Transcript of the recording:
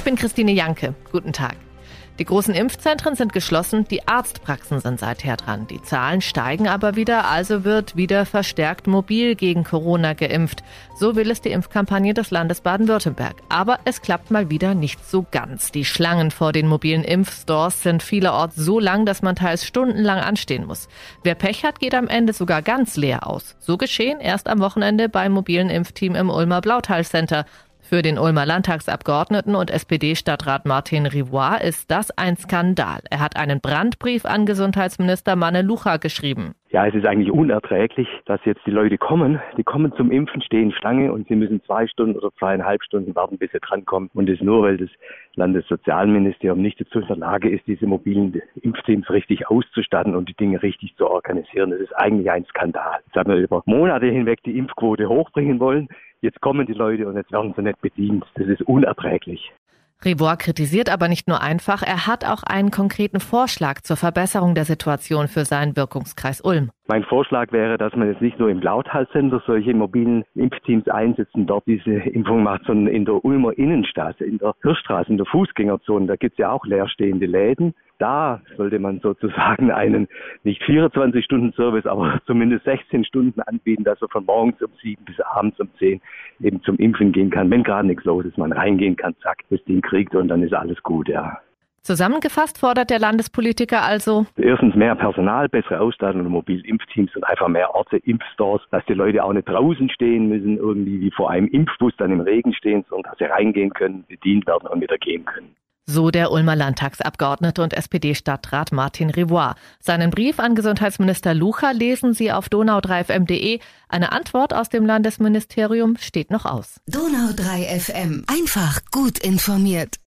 Ich bin Christine Janke. Guten Tag. Die großen Impfzentren sind geschlossen, die Arztpraxen sind seither dran. Die Zahlen steigen aber wieder, also wird wieder verstärkt mobil gegen Corona geimpft. So will es die Impfkampagne des Landes Baden-Württemberg. Aber es klappt mal wieder nicht so ganz. Die Schlangen vor den mobilen Impfstores sind vielerorts so lang, dass man teils stundenlang anstehen muss. Wer Pech hat, geht am Ende sogar ganz leer aus. So geschehen erst am Wochenende beim mobilen Impfteam im Ulmer Blautal Center. Für den Ulmer Landtagsabgeordneten und SPD-Stadtrat Martin Rivoire ist das ein Skandal. Er hat einen Brandbrief an Gesundheitsminister Manne Lucha geschrieben. Ja, es ist eigentlich unerträglich, dass jetzt die Leute kommen. Die kommen zum Impfen, stehen Schlange und sie müssen zwei Stunden oder zweieinhalb Stunden warten, bis sie drankommen. Und das nur, weil das Landessozialministerium nicht dazu in der Lage ist, diese mobilen Impfteams richtig auszustatten und die Dinge richtig zu organisieren. Das ist eigentlich ein Skandal. Jetzt haben wir über Monate hinweg die Impfquote hochbringen wollen. Jetzt kommen die Leute und jetzt werden sie nicht bedient. Das ist unerträglich. Rivor kritisiert aber nicht nur einfach, er hat auch einen konkreten Vorschlag zur Verbesserung der Situation für seinen Wirkungskreis Ulm. Mein Vorschlag wäre, dass man jetzt nicht nur im Lauthals-Center solche mobilen Impfteams einsetzen, dort diese Impfung macht, sondern in der Ulmer Innenstraße, in der Hirschstraße, in der Fußgängerzone, da gibt es ja auch leerstehende Läden. Da sollte man sozusagen einen nicht 24-Stunden-Service, aber zumindest 16 Stunden anbieten, dass er von morgens um 7 bis abends um 10 eben zum Impfen gehen kann. Wenn gerade nichts los ist, man reingehen kann, zack, das Ding kriegt und dann ist alles gut, ja. Zusammengefasst fordert der Landespolitiker also erstens mehr Personal, bessere Ausstattung und mobile Impfteams und einfach mehr Orte, Impfstores, dass die Leute auch nicht draußen stehen müssen, irgendwie wie vor einem Impfbus dann im Regen stehen, sondern dass sie reingehen können, bedient werden und wieder gehen können. So der Ulmer Landtagsabgeordnete und SPD-Stadtrat Martin Rivoire. Seinen Brief an Gesundheitsminister Lucha lesen Sie auf donau3fm.de. Eine Antwort aus dem Landesministerium steht noch aus. Donau3fm. Einfach gut informiert.